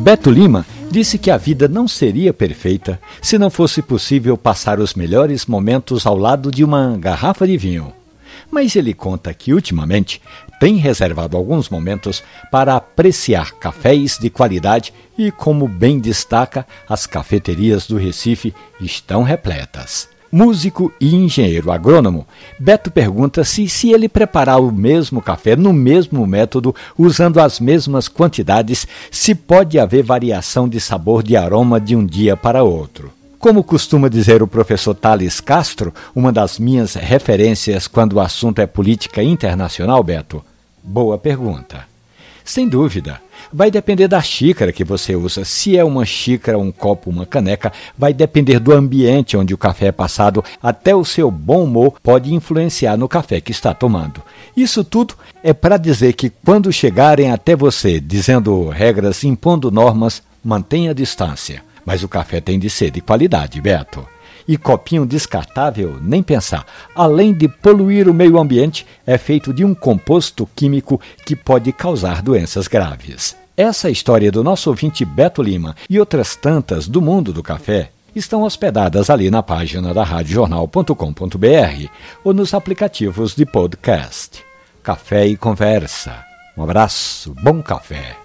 Beto Lima disse que a vida não seria perfeita se não fosse possível passar os melhores momentos ao lado de uma garrafa de vinho. Mas ele conta que, ultimamente, tem reservado alguns momentos para apreciar cafés de qualidade e, como bem destaca, as cafeterias do Recife estão repletas. Músico e engenheiro agrônomo, Beto pergunta se, se ele preparar o mesmo café no mesmo método, usando as mesmas quantidades, se pode haver variação de sabor de aroma de um dia para outro. Como costuma dizer o professor Thales Castro, uma das minhas referências quando o assunto é política internacional, Beto? Boa pergunta. Sem dúvida. Vai depender da xícara que você usa. Se é uma xícara, um copo, uma caneca, vai depender do ambiente onde o café é passado. Até o seu bom humor pode influenciar no café que está tomando. Isso tudo é para dizer que quando chegarem até você dizendo regras, impondo normas, mantenha a distância. Mas o café tem de ser de qualidade, Beto. E copinho descartável, nem pensar. Além de poluir o meio ambiente, é feito de um composto químico que pode causar doenças graves. Essa é história do nosso ouvinte Beto Lima e outras tantas do mundo do café estão hospedadas ali na página da radiojornal.com.br ou nos aplicativos de podcast. Café e conversa. Um abraço, bom café.